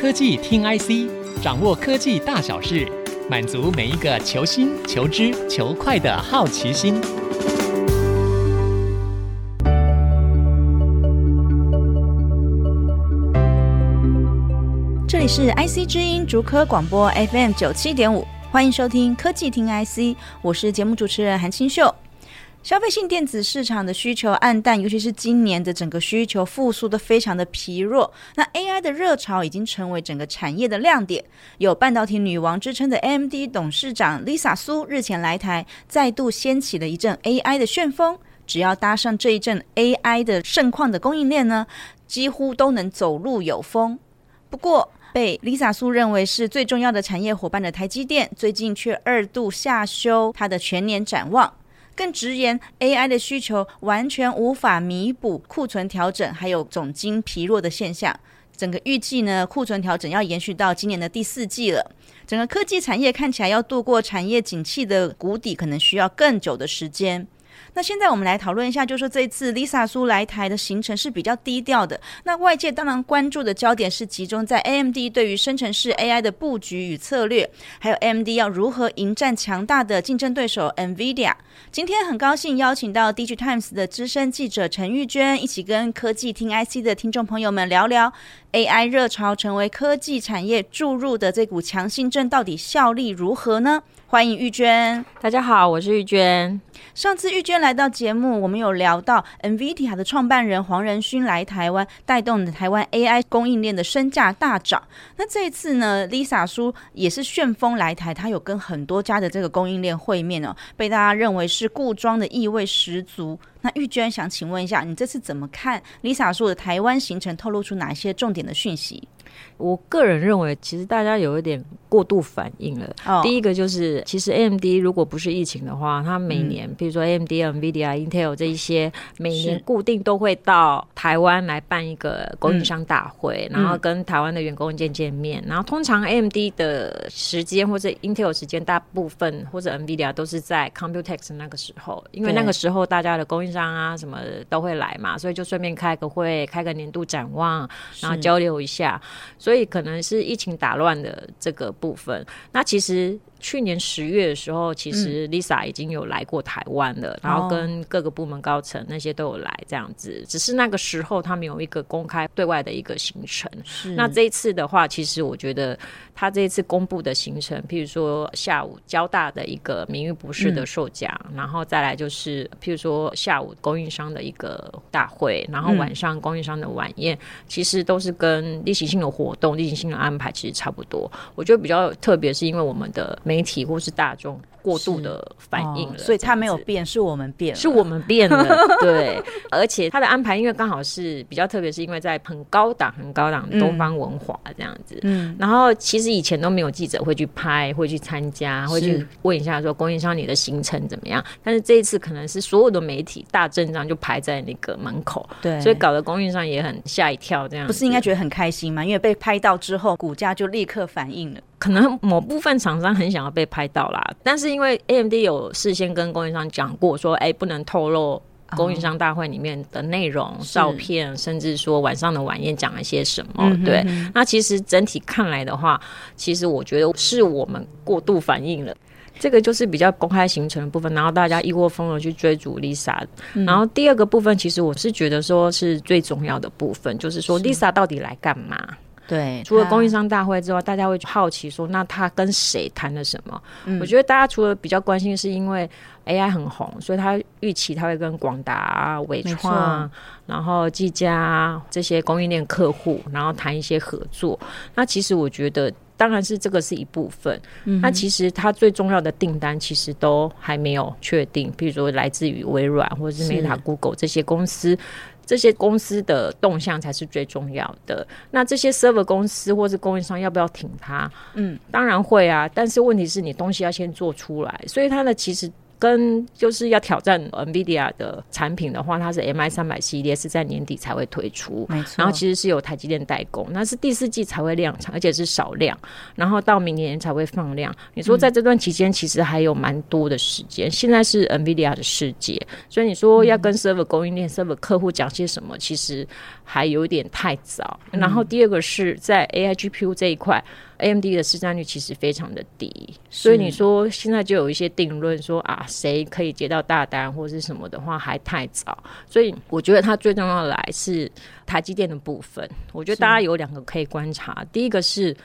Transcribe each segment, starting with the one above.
科技听 IC，掌握科技大小事，满足每一个求新、求知、求快的好奇心。这里是 IC 之音竹科广播 FM 九七点五，欢迎收听科技听 IC，我是节目主持人韩清秀。消费性电子市场的需求黯淡，尤其是今年的整个需求复苏的非常的疲弱。那 AI 的热潮已经成为整个产业的亮点。有半导体女王之称的 AMD 董事长 Lisa 苏日前来台，再度掀起了一阵 AI 的旋风。只要搭上这一阵 AI 的盛况的供应链呢，几乎都能走路有风。不过，被 Lisa 苏认为是最重要的产业伙伴的台积电，最近却二度下修它的全年展望。更直言，AI 的需求完全无法弥补库存调整，还有总金疲弱的现象。整个预计呢，库存调整要延续到今年的第四季了。整个科技产业看起来要度过产业景气的谷底，可能需要更久的时间。那现在我们来讨论一下，就是这一次 Lisa 苏来台的行程是比较低调的。那外界当然关注的焦点是集中在 AMD 对于生成式 AI 的布局与策略，还有 AMD 要如何迎战强大的竞争对手 NVIDIA。今天很高兴邀请到 DIGITIMES 的资深记者陈玉娟，一起跟科技听 IC 的听众朋友们聊聊 AI 热潮成为科技产业注入的这股强心针，到底效力如何呢？欢迎玉娟，大家好，我是玉娟。上次玉娟来到节目，我们有聊到 NVIDIA 的创办人黄仁勋来台湾，带动了台湾 AI 供应链的身价大涨。那这一次呢，Lisa 叔也是旋风来台，他有跟很多家的这个供应链会面哦，被大家认为是固庄的意味十足。那玉娟想请问一下，你这次怎么看 Lisa 叔的台湾行程，透露出哪些重点的讯息？我个人认为，其实大家有一点过度反应了。Oh. 第一个就是，其实 AMD 如果不是疫情的话，它每年，比、嗯、如说 AMD、NVIDIA、Intel 这一些，每年固定都会到台湾来办一个供应商大会，嗯、然后跟台湾的员工见见面。然后通常 AMD 的时间或者 Intel 时间，大部分或者 NVIDIA 都是在 Computex 那个时候，因为那个时候大家的供应商啊什么都会来嘛，所以就顺便开个会，开个年度展望，然后交流一下。所以可能是疫情打乱的这个部分。那其实。去年十月的时候，其实 Lisa 已经有来过台湾了，嗯，然后跟各个部门高层那些都有来这样子。只是那个时候他没有一个公开对外的一个行程。那这一次的话，其实我觉得他这一次公布的行程，譬如说下午交大的一个名誉博士的授奖，嗯，然后再来就是譬如说下午供应商的一个大会，然后晚上供应商的晚宴，嗯，其实都是跟例行性的活动、例行性的安排其实差不多。我觉得比较特别是因为我们的。媒体或是大众。过度的反应了，哦，所以他没有变，是我们变了，是我们变了。对，而且他的安排，因为刚好是比较特别，是因为在很高档、很高档东方文华这样子。嗯，然后其实以前都没有记者会去拍，会去参加，会去问一下说供应商你的行程怎么样。但是这一次可能是所有的媒体大阵仗就排在那个门口，对，所以搞得供应商也很吓一跳。这样不是应该觉得很开心吗？因为被拍到之后，股价就立刻反应了。可能某部分厂商很想要被拍到啦，但是因为 AMD 有事先跟供应商讲过，说哎、欸，不能透露供应商大会里面的内容、哦、照片，甚至说晚上的晚宴讲了些什么。嗯、对，那其实整体看来的话，其实我觉得是我们过度反应了。这个就是比较公开行程的部分，然后大家一窝蜂的去追逐 Lisa、嗯。然后第二个部分，其实我是觉得说是最重要的部分，就是说 Lisa 到底来干嘛？对，除了供应商大会之外，大家会好奇说，那他跟谁谈了什么？嗯，我觉得大家除了比较关心，是因为 AI 很红，所以他预期他会跟广达、伟创，然后技嘉这些供应链客户，然后谈一些合作。那其实我觉得，当然是这个是一部分。嗯，那其实他最重要的订单其实都还没有确定，比如说来自于微软或者是 Meta、Google 这些公司。这些公司的动向才是最重要的。那这些 server 公司或是供应商要不要挺它？嗯，当然会啊。但是问题是你东西要先做出来，所以它的其实跟就是要挑战 NVIDIA 的产品的话，它是 MI 三百系列是在年底才会推出，没错。然后其实是有台积电代工，那是第四季才会量产，而且是少量，然后到明年才会放量。你说在这段期间，其实还有蛮多的时间。嗯、现在是 NVIDIA 的世界，所以你说要跟 Server 供应链、Server 客户讲些什么，其实还有点太早。然后第二个是在 AI GPU 这一块。AMD 的市占率其实非常的低，所以你说现在就有一些定论说啊，谁可以接到大单或是什么的话还太早，所以我觉得它最重要的来是台积电的部分。我觉得大家有两个可以观察，第一个是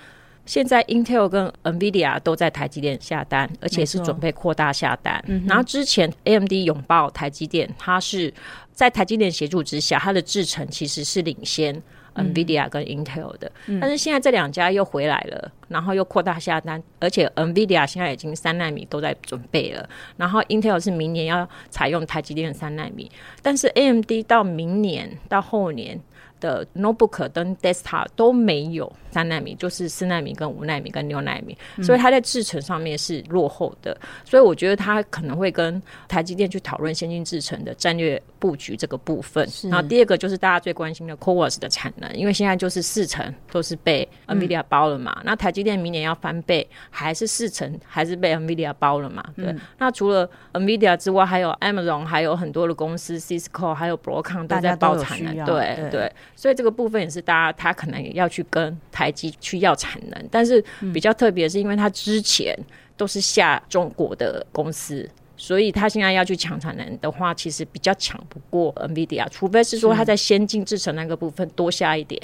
现在 Intel 跟 NVIDIA 都在台积电下单，而且是准备扩大下单。然后之前 AMD 拥抱台积电，它是在台积电协助之下，它的制程其实是领先。NVIDIA 跟 Intel 的，嗯、但是现在这两家又回来了，然后又扩大下单，而且 NVIDIA 现在已经三纳米都在准备了，然后 Intel 是明年要采用台积电的三纳米，但是 AMD 到明年到后年。的 notebook 跟 desktop 都没有三纳米，就是四纳米跟五纳米跟六纳米，嗯、所以它在制程上面是落后的。所以我觉得它可能会跟台积电去讨论先进制程的战略布局这个部分。然后第二个就是大家最关心的 CoWoS 的产能，因为现在就是四成都是被 NVIDIA 包了嘛。嗯、那台积电明年要翻倍，还是四成还是被 NVIDIA 包了嘛？对。嗯、那除了 NVIDIA 之外，还有 Amazon，还有很多的公司，Cisco，还有 Broadcom 都在包产能。对对。对所以这个部分也是大家，他可能要去跟台积去要产能，但是比较特别是，因为他之前都是下中国的公司，所以他现在要去抢产能的话，其实比较抢不过 NVIDIA，除非是说他在先进制程那个部分多下一点。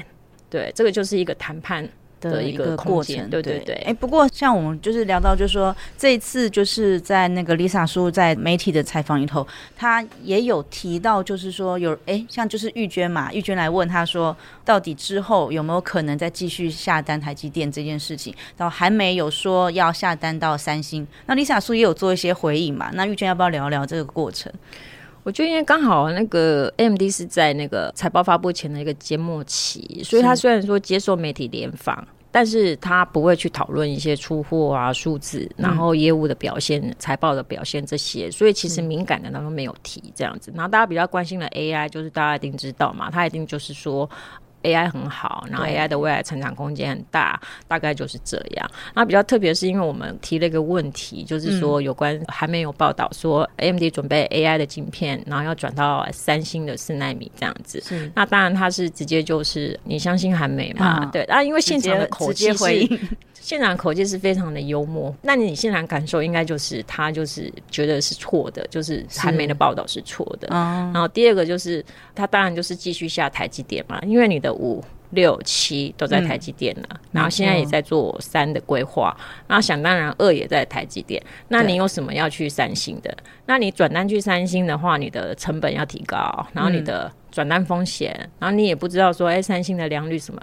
对，这个就是一个谈判。的一个过程，对对对。哎、欸，不过像我们就是聊到，就是说这一次就是在那个 Lisa 叔在媒体的采访里头，他也有提到，就是说有哎、欸，像就是玉娟嘛，玉娟来问他说，到底之后有没有可能再继续下单台积电这件事情，然后还没有说要下单到三星。那 Lisa 叔也有做一些回应嘛？那玉娟要不要聊聊这个过程？我觉得因为刚好那个 AMD 是在那个财报发布前的一个缄默期，所以他虽然说接受媒体联访，但是他不会去讨论一些出货啊数字，然后业务的表现、嗯、财报的表现这些，所以其实敏感的他都没有提这样子。然后大家比较关心的 AI，就是大家一定知道嘛，他一定就是说。AI 很好，然后 AI 的未来成长空间很大，大概就是这样。那比较特别是因为我们提了一个问题，就是说有关还没有报道说 AMD 准备 AI 的晶片，然后要转到三星的四纳米这样子。那当然他是直接就是你相信韩美嘛？哦、对，那因为现场的口气是。现场口气是非常的幽默，那你现场感受应该就是他就是觉得是错的，就是韩媒的报道是错的。然后第二个就是他当然就是继续下台积电嘛，因为你的五六七都在台积电了，嗯、然后现在也在做三的规划，然后想当然二也在台积电，那你有什么要去三星的？那你转单去三星的话，你的成本要提高，然后你的。转单风险，然后你也不知道说，哎，三星的良率什么，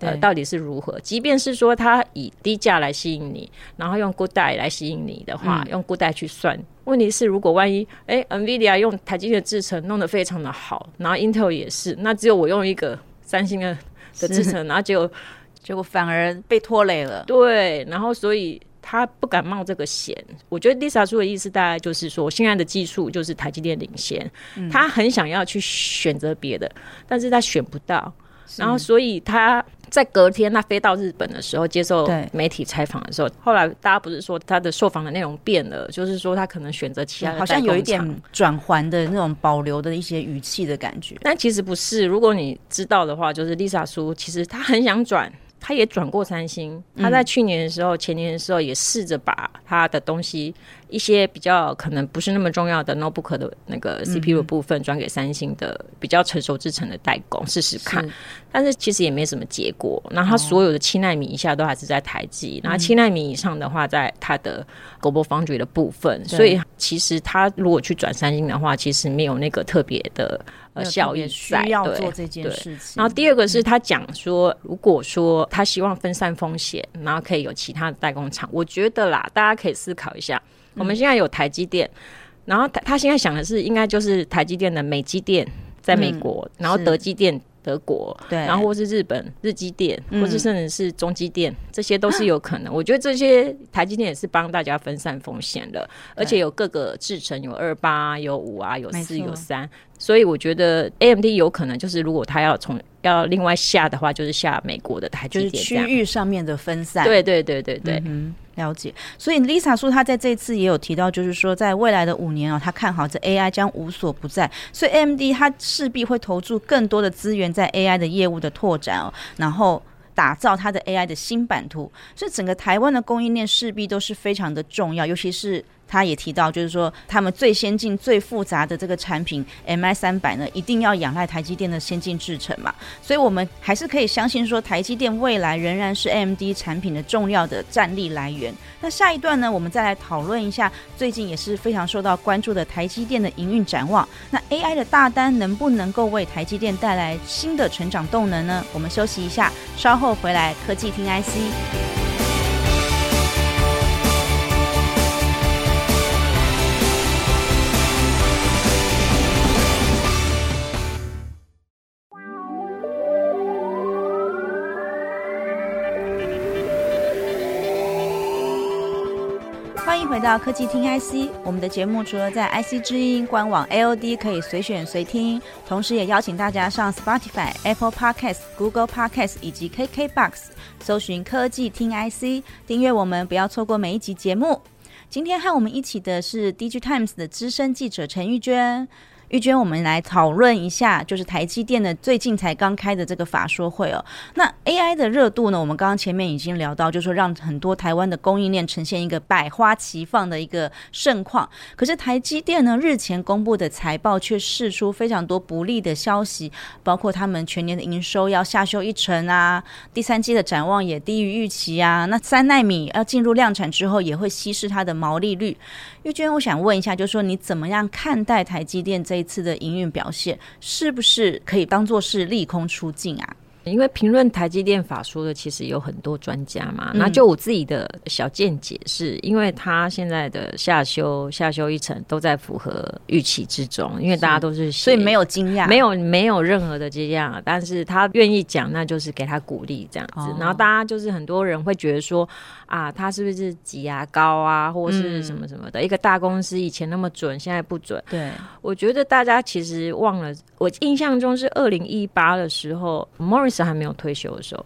呃，到底是如何？即便是说它以低价来吸引你，然后用 good die 来吸引你的话，嗯、用 good die 去算，问题是如果万一，哎，NVIDIA 用台积电的制程弄得非常的好，然后 Intel 也是，那只有我用一个三星的的制程，然后结果 结果反而被拖累了。对，然后所以。他不敢冒这个险，我觉得 Lisa 说的意思大概就是说，现在的技术就是台积电领先，嗯、他很想要去选择别的，但是他选不到，然后所以他在隔天他飞到日本的时候接受媒体采访的时候，后来大家不是说他的受访的内容变了，就是说他可能选择其他的，好像有一点转环的那种保留的一些语气的感觉，但其实不是，如果你知道的话，就是 Lisa 叔其实他很想转。他也转过三星，他在去年的时候、嗯、前年的时候也试着把他的东西。一些比较可能不是那么重要的 notebook 的那个 CPU 部分转给三星的比较成熟制成的代工试试看，但是其实也没什么结果。那他所有的七纳米以下都还是在台积，然后七纳米以上的话，在它的 Global Foundry 的部分。所以其实他如果去转三星的话，其实没有那个特别的呃效益在。需要做这件事情。然后第二个是他讲说，如果说他希望分散风险，然后可以有其他的代工厂，我觉得啦，大家可以思考一下。我们现在有台积电，然后他他现在想的是，应该就是台积电的美积电在美国，嗯、然后德积电德国，对，然后或是日本日积电，或是甚至是中积电，嗯，这些都是有可能。我觉得这些台积电也是帮大家分散风险的，而且有各个制程，有二八，有五啊，有四，有三。所以我觉得 AMD 有可能就是，如果他要从要另外下的话，就是下美国的台积电，就是区域上面的分散。对对对对对，嗯，了解。所以 Lisa 说，她在这次也有提到，就是说在未来的五年啊，她看好这 AI 将无所不在，所以 AMD 他势必会投注更多的资源在 AI 的业务的拓展哦，然后打造他的 AI 的新版图。所以整个台湾的供应链势必都是非常的重要，尤其是。他也提到，就是说他们最先进、最复杂的这个产品 MI 三百呢，一定要仰赖台积电的先进制程嘛。所以，我们还是可以相信说，台积电未来仍然是 AMD 产品的重要的战力来源。那下一段呢，我们再来讨论一下最近也是非常受到关注的台积电的营运展望。那 AI 的大单能不能够为台积电带来新的成长动能呢？我们休息一下，稍后回来科技听 IC。回到科技听 IC，我们的节目除了在 IC 之音官网 AOD 可以随选随听，同时也邀请大家上 Spotify、Apple Podcast、Google Podcast 以及 KKBox 搜寻科技听 IC，订阅我们，不要错过每一集节目。今天和我们一起的是 dig times 的资深记者陈玉娟。玉娟，我们来讨论一下，就是台积电的最近才刚开的这个法说会哦。那 AI 的热度呢？我们刚刚前面已经聊到，就是说让很多台湾的供应链呈现一个百花齐放的一个盛况。可是台积电呢，日前公布的财报却释出非常多不利的消息，包括他们全年的营收要下修一成啊，第三季的展望也低于预期啊。那三奈米要进入量产之后，也会稀释它的毛利率。玉娟，我想问一下，就是说你怎么样看待台积电这这次的营运表现，是不是可以当做是利空出尽啊？因为评论台积电法说的其实有很多专家嘛，嗯、那就我自己的小见解是，因为他现在的下修下修一层都在符合预期之中，因为大家都是，所以没有惊讶，没有没有任何的惊讶，但是他愿意讲，那就是给他鼓励这样子，哦、然后大家就是很多人会觉得说啊，他是不是挤牙膏啊，或是什么什么的、嗯、一个大公司以前那么准，现在不准。对，我觉得大家其实忘了，我印象中是二零一八的时候，Morris。是还没有退休的时候，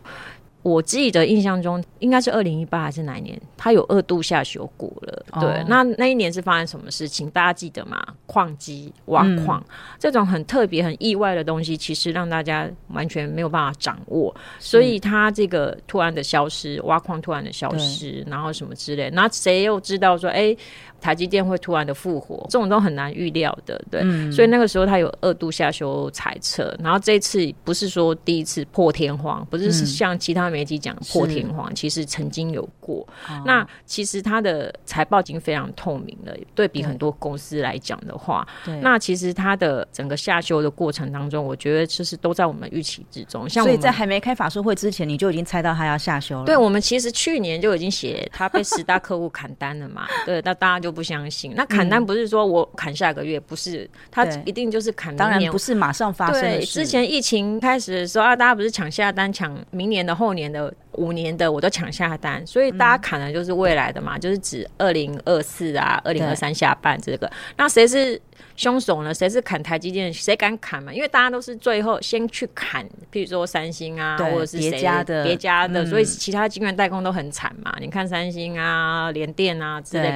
我记得印象中应该是二零一八还是哪一年，他有二度下修过了。对，哦、那那一年是发生什么事情？大家记得吗？矿机挖矿、嗯、这种很特别、很意外的东西，其实让大家完全没有办法掌握。所以他这个突然的消失，挖矿突然的消失，然后什么之类，那谁又知道说，哎、欸？台积电会突然的复活，这种都很难预料的，对。嗯、所以那个时候它有二度下修财测，然后这次不是说第一次破天荒，不是像其他媒体讲破天荒，嗯、其实曾经有过。是那其实它的财报已经非常透明了，对比很多公司来讲的话，对那其实它的整个下修的过程当中，我觉得其实都在我们预期之中。像所以在还没开法说会之前，你就已经猜到它要下修了。对，我们其实去年就已经写它被十大客户砍单了嘛，对，那大家就。不相信，那砍单不是说我砍下个月，嗯、不是，他一定就是砍。当然不是马上发生的事。之前疫情开始的时候啊，大家不是抢下单，抢明年的、后年的、五年的，我都抢下单，所以大家砍的就是未来的嘛，嗯、就是指二零二四啊、二零二三下半这个。那谁是？凶手呢？谁是砍台积电？谁敢砍嘛？因为大家都是最后先去砍，譬如说三星啊，或者是别家的、别家的，嗯、所以其他晶圆代工都很惨嘛。你看三星啊、联电啊之类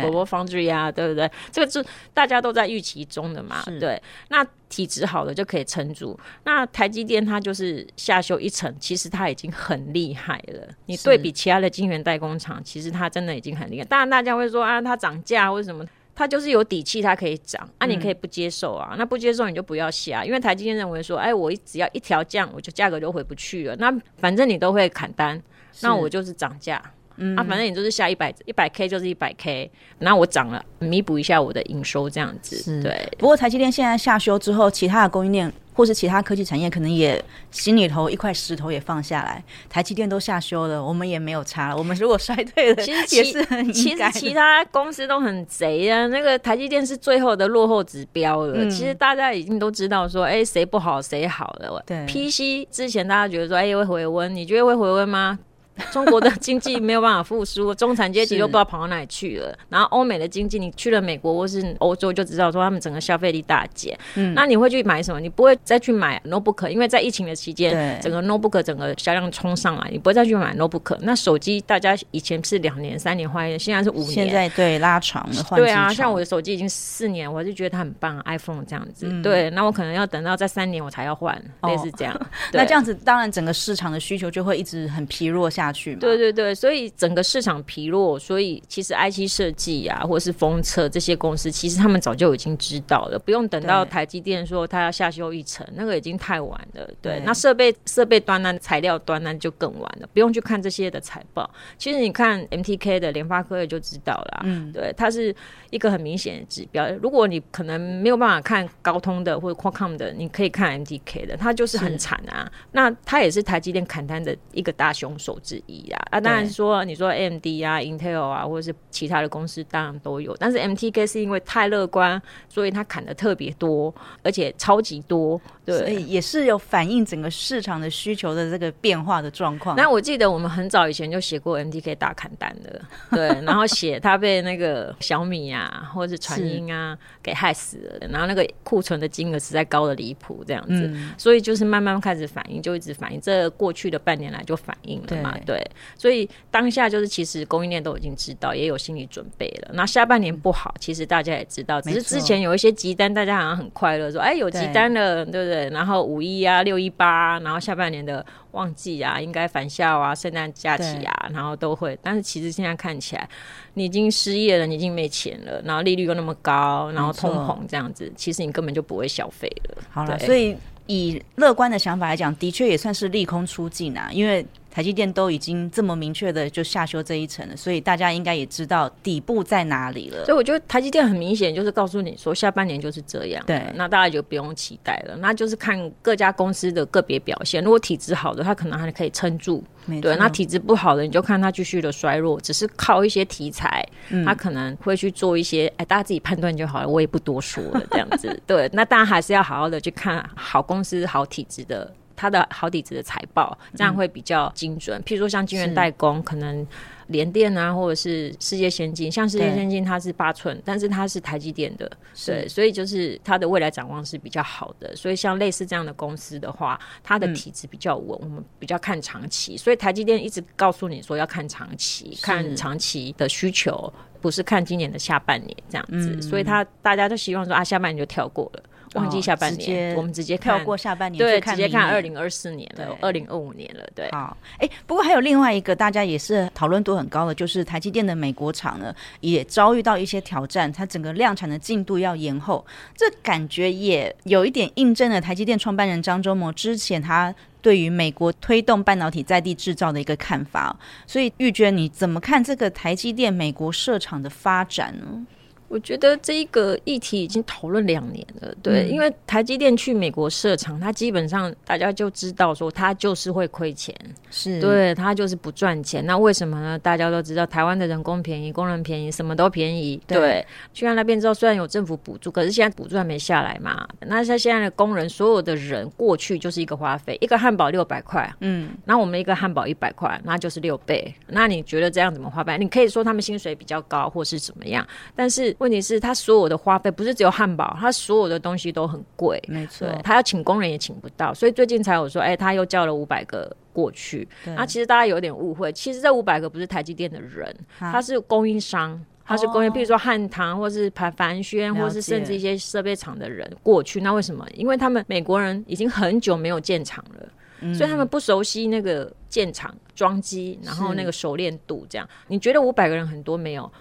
，GlobalFoundries 啊，对不对？这个是大家都在预期中的嘛。对，那体质好的就可以撑住。那台积电它就是下修一层，其实它已经很厉害了。你对比其他的晶圆代工厂，其实它真的已经很厉害。当然大家会说啊，它涨价或者什么？它就是有底气，它可以涨，啊，你可以不接受啊，嗯、那不接受你就不要下，因为台积电认为说，哎，我只要一条降，我就价格就回不去了，那反正你都会砍单，那我就是涨价，嗯，啊，反正你就是下一百一百 K 就是一百 K，那我涨了，弥补一下我的营收这样子，对。不过台积电现在下修之后，其他的供应链。或是其他科技产业，可能也心里头一块石头也放下来。台积电都下修了，我们也没有差了。我们如果衰退了，其实也是很其实其他公司都很贼啊。那个台积电是最后的落后指标了。嗯、其实大家已经都知道说，哎，谁不好谁好了。对，PC 之前大家觉得说，哎，会回温，你觉得会回温吗？中国的经济没有办法复苏，中产阶级都不知道跑到哪里去了。然后欧美的经济，你去了美国或是欧洲就知道说他们整个消费力大减。嗯，那你会去买什么？你不会再去买 notebook，因为在疫情的期间，整个 notebook 整个销量冲上来，你不会再去买 notebook。那手机大家以前是两年、三年换一个，现在是五年。现在对拉长了换。对啊，像我的手机已经四年，我就觉得它很棒，iPhone 这样子。嗯、对，那我可能要等到在三年我才要换，类似这样。哦、那这样子，当然整个市场的需求就会一直很疲弱下去嘛。对对对。所以整个市场疲弱，所以其实 IC 设计啊，或者是封测这些公司，其实他们早就已经知道了，不用等到台积电说他要下修一层，那个已经太晚了。对，对那设备设备端呢，材料端呢就更晚了，不用去看这些的财报。其实你看 MTK 的联发科也就知道了，嗯，对，它是一个很明显的指标。如果你可能没有办法看高通的或者 Qualcomm 的，你可以看 MTK 的，它就是很惨啊。那它也是台积电砍单的一个大凶手之一啊。啊，当然说，你说 AMD 啊、Intel 啊，或者是其他的公司，当然都有。但是 MTK 是因为太乐观，所以它砍的特别多，而且超级多。对，所以也是有反映整个市场的需求的这个变化的状况。那我记得我们很早以前就写过 MTK 大砍单的，对，然后写它被那个小米啊，或者是传音啊给害死了，然后那个库存的金额实在高的离谱，这样子。嗯、所以就是慢慢开始反应，就一直反应。这过去的半年来就反应了嘛，对。所以当下就是其实供应链都已经知道，也有心理准备了。那下半年不好，其实大家也知道，只是之前有一些急单，大家好像很快乐说，哎，有急单了，对，对不对？然后五一啊、六一八，然后下半年的旺季啊，应该返校啊、圣诞假期啊，然后都会。但是其实现在看起来，你已经失业了，你已经没钱了，然后利率又那么高，然后通膨这样子，其实你根本就不会消费了。好了，所以以乐观的想法来讲，的确也算是利空出尽啊，因为。台积电都已经这么明确的就下修这一层了，所以大家应该也知道底部在哪里了。所以我觉得台积电很明显就是告诉你说，下半年就是这样。对，那大家就不用期待了，那就是看各家公司的个别表现。如果体质好的，它可能还可以撑住。对，那体质不好的，你就看它继续的衰弱，只是靠一些题材，它、嗯、可能会去做一些，哎，大家自己判断就好了，我也不多说了，这样子。对，那大家还是要好好的去看好公司、好体质的。它的好底子的财报，这样会比较精准。嗯、譬如说像晶圆代工，可能联电啊，或者是世界先进，像世界先进它是八寸，但是它是台积电的，对，所以就是它的未来展望是比较好的。所以像类似这样的公司的话，它的体质比较稳，嗯、我们比较看长期。所以台积电一直告诉你说要看长期，看长期的需求，不是看今年的下半年这样子。嗯、所以他大家都希望说啊，下半年就跳过了。忘记下半年，我们直接跳过下半年，对，直接看二零二四年了，二零二五年了，对。好，哎，不过还有另外一个大家也是讨论度很高的，就是台积电的美国厂呢，也遭遇到一些挑战，它整个量产的进度要延后，这感觉也有一点印证了台积电创办人张忠谋之前他对于美国推动半导体在地制造的一个看法。所以玉娟，你怎么看这个台积电美国设厂的发展呢？我觉得这一个议题已经讨论两年了，对，嗯、因为台积电去美国设厂，它基本上大家就知道说它就是会亏钱，是对，它就是不赚钱。那为什么呢？大家都知道台湾的人工便宜，工人便宜，什么都便宜，对。对去到那边之后，虽然有政府补助，可是现在补助还没下来嘛。那像现在的工人，所有的人过去就是一个花费，一个汉堡六百块，嗯，那我们一个汉堡一百块，那就是六倍。那你觉得这样怎么花费？你可以说他们薪水比较高，或是怎么样，但是。问题是，他所有的花费不是只有汉堡，他所有的东西都很贵，没错。他要请工人也请不到，所以最近才有说，哎、欸，他又叫了五百个过去。那对其实大家有点误会，其实这五百个不是台积电的人，他是供应商，他是供应，比、哦、如说汉唐或是盘凡轩，或是甚至一些设备厂的人过去。那为什么？因为他们美国人已经很久没有建厂了，嗯、所以他们不熟悉那个建厂装机，然后那个熟练度这样。你觉得五百个人很多没有？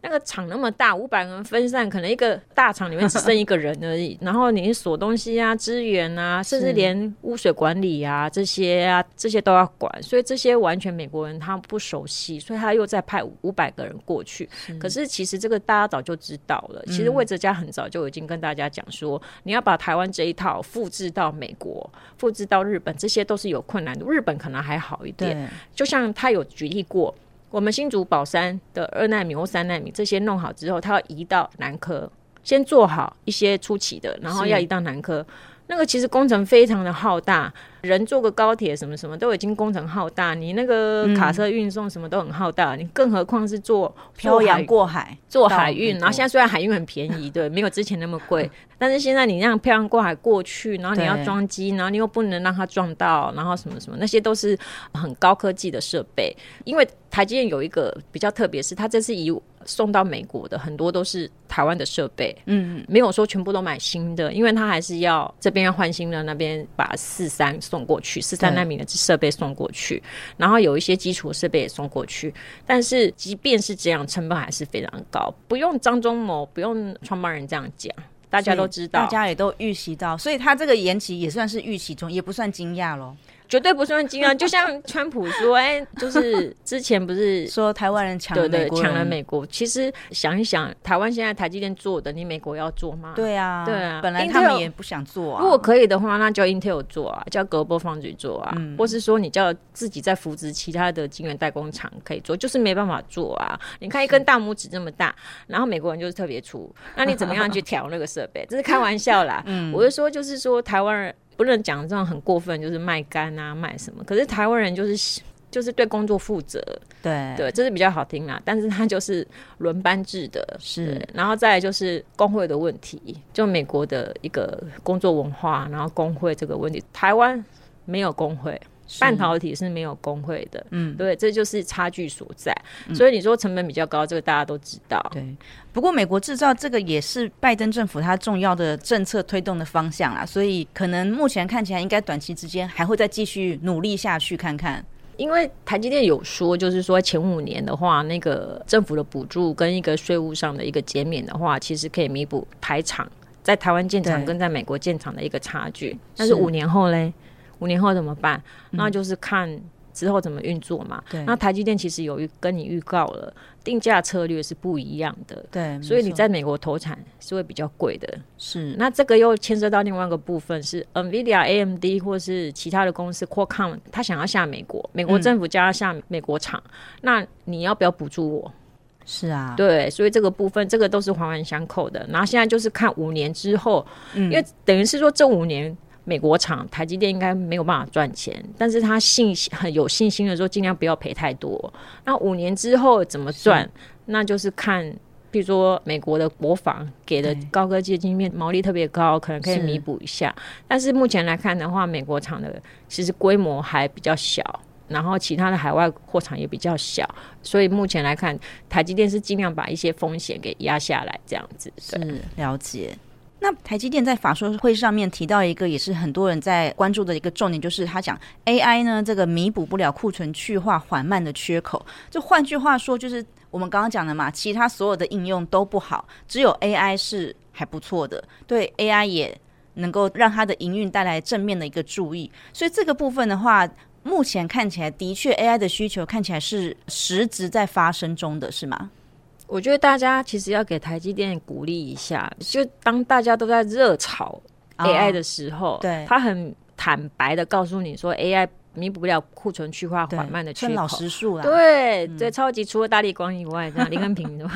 那个厂那么大，五百人分散，可能一个大厂里面只剩一个人而已。然后你锁东西啊、资源啊，甚至连污水管理啊这些啊，这些都要管。所以这些完全美国人他不熟悉，所以他又再派五百个人过去。可是其实这个大家早就知道了。其实魏哲家很早就已经跟大家讲说，嗯、你要把台湾这一套复制到美国、复制到日本，这些都是有困难的。日本可能还好一点，就像他有举例过。我们新竹宝山的二纳米或三纳米这些弄好之后，它要移到南科，先做好一些初期的，然后要移到南科。那个其实工程非常的浩大，人坐个高铁什么什么都已经工程浩大，你那个卡车运送什么都很浩大，嗯、你更何况是坐漂洋过海。做海运，然后现在虽然海运很便宜，对，没有之前那么贵，但是现在你那样漂洋过海过去，然后你要装机，然后你又不能让它撞到，然后什么什么那些都是很高科技的设备，因为台积电有一个比较特别，是它这是以送到美国的很多都是台湾的设备，嗯，没有说全部都买新的，因为他还是要这边要换新的，那边把四三送过去，四三纳米的设备送过去，然后有一些基础设备也送过去。但是即便是这样，成本还是非常高。不用张忠谋，不用创办人这样讲，大家都知道，大家也都预习到，所以他这个延期也算是预期中，也不算惊讶喽。绝对不算金啊，就像川普说：“哎、欸，就是 之前不是说台湾人抢了美国，抢了美国。其实想一想，台湾现在台积电做的，你美国要做吗？对啊，对啊，本来他们也不想做啊。如果可以的话，那叫 Intel 做啊，叫 GlobalFoundries 做啊，嗯、或是说你叫自己在扶植其他的晶圆代工厂可以做，就是没办法做啊。你看一根大拇指这么大，然后美国人就是特别粗，那你怎么样去调那个设备？这是开玩笑啦。嗯，我是说，就是说台湾人。”不能讲这样很过分，就是卖干啊，卖什么？可是台湾人就是就是对工作负责，对对，这是比较好听啦。但是他就是轮班制的，是。然后再来就是工会的问题，就美国的一个工作文化，然后工会这个问题，台湾没有工会。半导体是没有工会的，嗯，对，这就是差距所在。嗯、所以你说成本比较高，这个大家都知道。对，不过美国制造这个也是拜登政府它重要的政策推动的方向啦，所以可能目前看起来应该短期之间还会再继续努力下去看看。因为台积电有说，就是说前五年的话，那个政府的补助跟一个税务上的一个减免的话，其实可以弥补排厂在台湾建厂跟在美国建厂的一个差距。但是五年后嘞？五年后怎么办？那就是看之后怎么运作嘛。对，那台积电其实有预跟你预告了，定价策略是不一样的。对，所以你在美国投产是会比较贵的。是，那这个又牵涉到另外一个部分是 NVIDIA、AMD 或是其他的公司 Qualcomm，他想要下美国，美国政府叫他下美国厂，嗯、那你要不要补助我？是啊，对，所以这个部分这个都是环环相扣的。然后现在就是看五年之后，嗯、因为等于是说这五年。美国厂台积电应该没有办法赚钱，但是他信心很有信心的说，尽量不要赔太多。那五年之后怎么赚？那就是看，比如说美国的国防给的高科技晶片毛利特别高，可能可以弥补一下。但是目前来看的话，美国厂的其实规模还比较小，然后其他的海外货场也比较小，所以目前来看，台积电是尽量把一些风险给压下来，这样子。对，是了解。那台积电在法说会上面提到一个，也是很多人在关注的一个重点，就是他讲 AI 呢，这个弥补不了库存去化缓慢的缺口。就换句话说，就是我们刚刚讲的嘛，其他所有的应用都不好，只有 AI 是还不错的，对 AI 也能够让它的营运带来正面的一个注意。所以这个部分的话，目前看起来的确 AI 的需求看起来是实质在发生中的，是吗？我觉得大家其实要给台积电鼓励一下，就当大家都在热炒 AI 的时候，哦、对，他很坦白的告诉你说 AI。弥补不了库存去化缓慢的缺口，老实数啊。对对，超级除了大力光以外，林根平以外，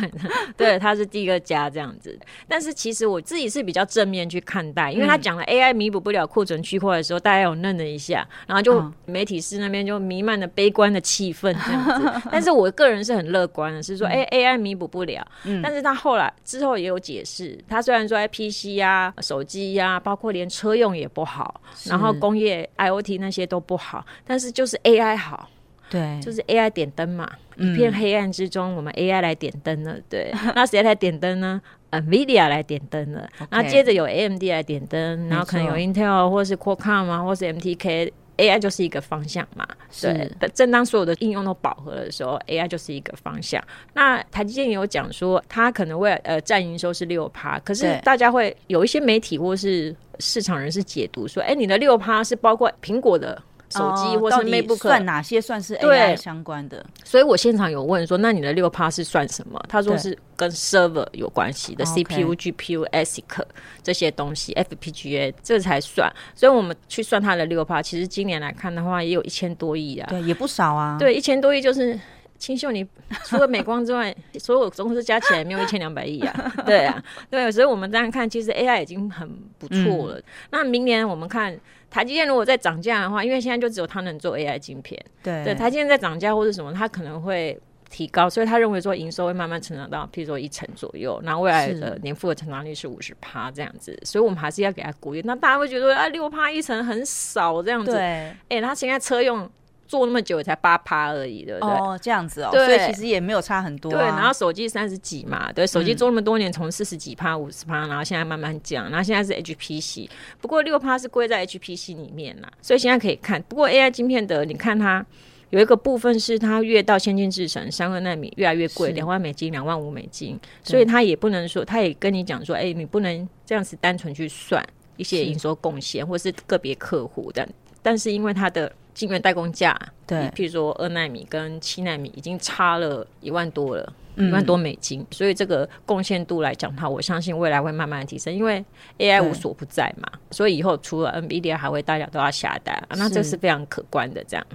对，他是第一个家这样子。但是其实我自己是比较正面去看待，因为他讲了 AI 弥补不了库存去化的时候，大家有愣了一下，然后就媒体室那边就弥漫的悲观的气氛这样子。但是我个人是很乐观的，是说，哎，AI 弥补不了，但是他后来之后也有解释，他虽然说 PC 呀、手机呀，包括连车用也不好，然后工业 IoT 那些都不好。但是就是 AI 好，对，就是 AI 点灯嘛，嗯、一片黑暗之中，我们 AI 来点灯了，对，那谁来点灯呢？NVIDIA 来点灯了后接着有 AMD 来点灯，然后可能有 Intel 或是 Qualcomm 啊，或是 MTK AI 就是一个方向嘛。对，正当所有的应用都饱和的时候，AI 就是一个方向。那台积电有讲说，它可能会呃占营收是六趴，可是大家会有一些媒体或是市场人士解读说，哎，你的六趴是包括苹果的。手机或是 MacBook 算哪些算是 AI 相关的？所以我现场有问说，那你的六趴是算什么？他说是跟 server 有关系的，CPU、GPU、ASIC 这些东西，FPGA 这才算。所以我们去算它的六趴，其实今年来看的话，也有一千多亿啊，对，也不少啊。对，一千多亿就是清秀，你除了美光之外，所有公司加起来没有一千两百亿啊。对啊，对，所以我们这样看，其实 AI 已经很不错了。嗯、那明年我们看。台积电如果再涨价的话，因为现在就只有它能做 AI 晶片，对，对，台积电在涨价或者什么，它可能会提高，所以他认为说营收会慢慢成长到，譬如说一成左右，然后未来的年复合成长率是五十趴这样子，所以我们还是要给他鼓励。那大家会觉得啊，六趴一成很少这样子，哎、欸，他现在车用。做那么久也才八趴而已，对不对？哦，这样子哦，对，所以其实也没有差很多、啊。对，然后手机三十几嘛，对，手机做那么多年，从四十几趴、五十趴，然后现在慢慢降，然后现在是 HPC，不过六趴是归在 HPC 里面啦，所以现在可以看。不过 AI 晶片的，你看它有一个部分是它越到先进制程，三个纳米越来越贵，两万美金、两万五美金，所以它也不能说，它也跟你讲说，哎、欸，你不能这样子单纯去算一些营收贡献，或是个别客户的，但是因为它的。晶圆代工价，对，譬如说二纳米跟七纳米已经差了一万多了，一、嗯、万多美金，所以这个贡献度来讲的话，我相信未来会慢慢的提升，因为 AI 无所不在嘛，所以以后除了 NVIDIA 还会大家都要下单，啊、那这是非常可观的这样。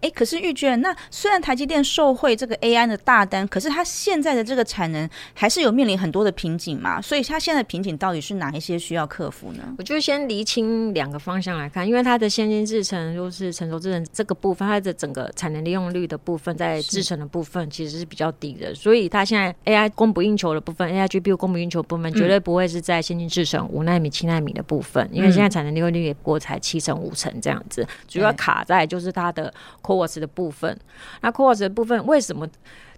哎、欸，可是玉娟，那虽然台积电受惠这个 AI 的大单，可是它现在的这个产能还是有面临很多的瓶颈嘛？所以它现在的瓶颈到底是哪一些需要克服呢？我就先厘清两个方向来看，因为它的先进制程就是成熟制程这个部分，它的整个产能利用率的部分，在制程的部分其实是比较低的，所以它现在 AI 供不应求的部分，AI GPU 供不应求的部分，绝对不会是在先进制程五纳米、七纳米的部分，因为现在产能利用率也不过才七成、五成这样子，主要卡在就是它的 CoWoS 的部分。那 course 的部分为什么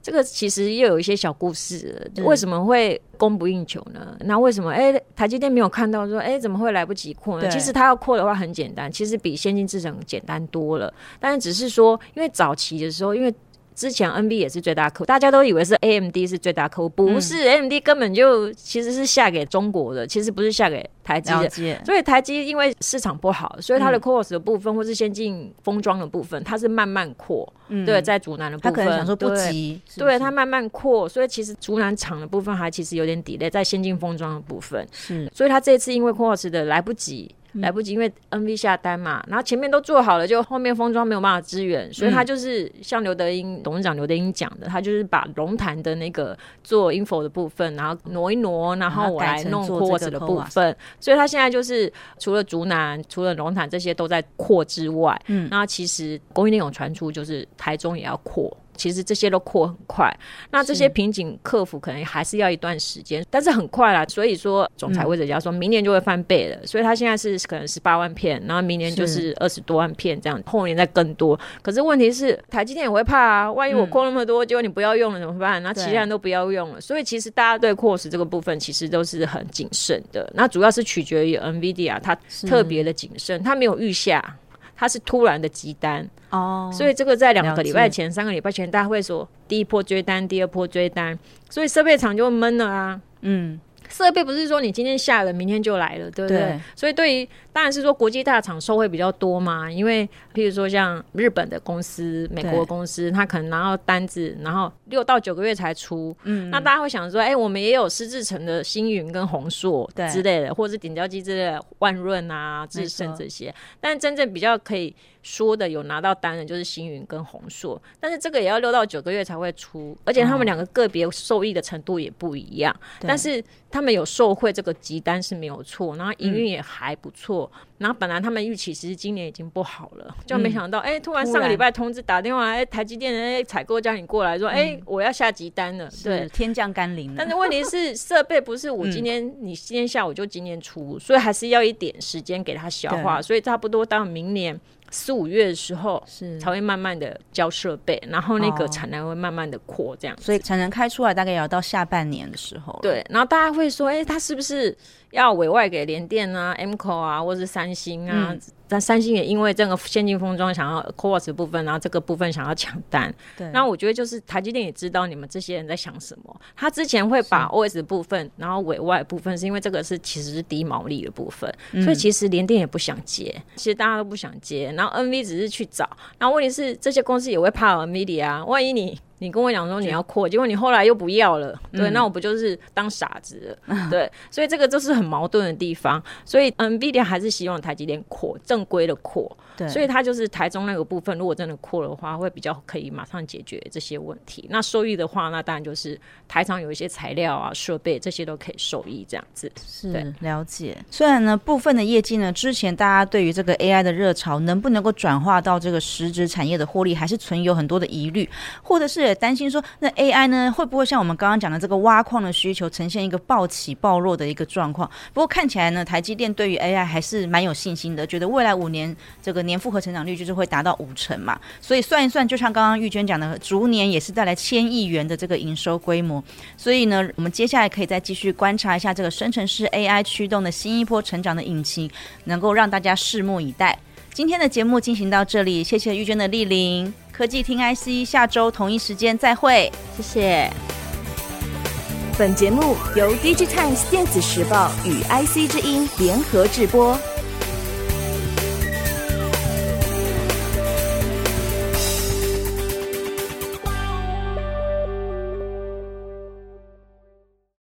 这个其实又有一些小故事？为什么会供不应求呢？那为什么哎、欸，台积电没有看到说哎、欸，怎么会来不及扩呢？其实它要扩的话很简单，其实比先进制程简单多了。但是只是说，因为早期的时候，因为之前 NB 也是最大客户，大家都以为是 AMD 是最大客户，不是、嗯、AMD 根本就其实是下给中国的，其实不是下给台积的。所以台积因为市场不好，所以它的 CoWoS 的部分、嗯、或是先进封装的部分，它是慢慢扩、嗯。对，在竹南的部分，他可能想说不急？对，它慢慢扩，所以其实竹南厂的部分还其实有点 delay 在先进封装的部分。是，所以它这次因为 CoWoS 的来不及。来不及，因为 NV 下单嘛，然后前面都做好了，就后面封装没有办法支援，所以他就是像刘德英、嗯、董事长刘德英讲的，他就是把龙潭的那个做 info 的部分，然后挪一挪，然后我来弄 CoWoS 的部分，所以他现在就是除了竹南、除了龙潭这些都在扩之外，嗯，那其实供应链有传出，就是台中也要扩。其实这些都扩很快，那这些瓶颈克服可能还是要一段时间，但是很快啦。所以说，总裁魏哲家说明年就会翻倍了，嗯、所以他现在是可能十八万片，然后明年就是二十多万片这样，后年再更多。可是问题是，台积电也会怕啊，万一我扩那么多，嗯、结果你不要用了怎么办？那其他人都不要用了。所以其实大家对 CoWoS 这个部分其实都是很谨慎的。那主要是取决于 NVIDIA，它特别的谨慎，它没有预下。它是突然的急单。哦，所以这个在两个礼拜前、三个礼拜前，大家会说第一波追单，第二波追单，所以设备厂就闷了啊，嗯。设备不是说你今天下了，明天就来了，对不对？对，所以对于当然是说国际大厂受惠比较多嘛，因为譬如说像日本的公司、美国的公司，他可能拿到单子，然后六到九个月才出。嗯，那大家会想说，哎、欸，我们也有施志成的星云跟红硕之类的，或者是顶胶机之类的万润啊、智胜这些，但真正比较可以。说的有拿到单的，就是星云跟红硕，但是这个也要六到九个月才会出，而且他们两个个别受益的程度也不一样。哦、但是他们有受惠这个集单是没有错，然后营运也还不错、嗯。然后本来他们预期其实今年已经不好了，就没想到哎、嗯欸，突然上个礼拜通知打电话来，台积电哎采购叫你过来说，哎、嗯欸，我要下急单了，对，天降甘霖。但是问题是 设备不是我今天、嗯、你今天下午就今天出，所以还是要一点时间给它消化，所以差不多到明年。四五月的时候是才会慢慢的交设备，然后那个产能会慢慢的扩这样、哦，所以产能开出来大概也要到下半年的时候。对，然后大家会说，哎、欸，他是不是要委外给联电啊、Amkor 啊，或是三星啊？嗯但三星也因为这个先进封装想要 CoWoS 部分，然后这个部分想要抢单。对，那我觉得就是台积电也知道你们这些人在想什么，他之前会把 OS 部分，然后委外部分，是因为这个是其实是低毛利的部分，嗯、所以其实联电也不想接，其实大家都不想接，然后 NV 只是去找，然后问题是这些公司也会怕 NVIDIA 啊，万一你。你跟我讲说你要扩，结果你后来又不要了，对，嗯、那我不就是当傻子了？对，所以这个就是很矛盾的地方。所以 NVIDIA 还是希望台积电扩正规的扩，对，所以它就是台中那个部分，如果真的扩的话，会比较可以马上解决这些问题。那受益的话，那当然就是台厂有一些材料啊、设备这些都可以受益，这样子是了解。虽然呢，部分的业绩呢，之前大家对于这个 AI 的热潮能不能够转化到这个实质产业的获利，还是存有很多的疑虑，或者是。担心说，那 AI 呢会不会像我们刚刚讲的这个挖矿的需求呈现一个暴起暴落的一个状况？不过看起来呢，台积电对于 AI 还是蛮有信心的，觉得未来五年这个年复合成长率就是会达到五成嘛。所以算一算，就像刚刚玉娟讲的，逐年也是带来千亿元的这个营收规模。所以呢，我们接下来可以再继续观察一下这个生成式 AI 驱动的新一波成长的引擎，能够让大家拭目以待。今天的节目进行到这里，谢谢玉娟的莅临。科技听 IC，下周同一时间再会，谢谢。本节目由 DigiTimes 电子时报与 IC 之音联合制播。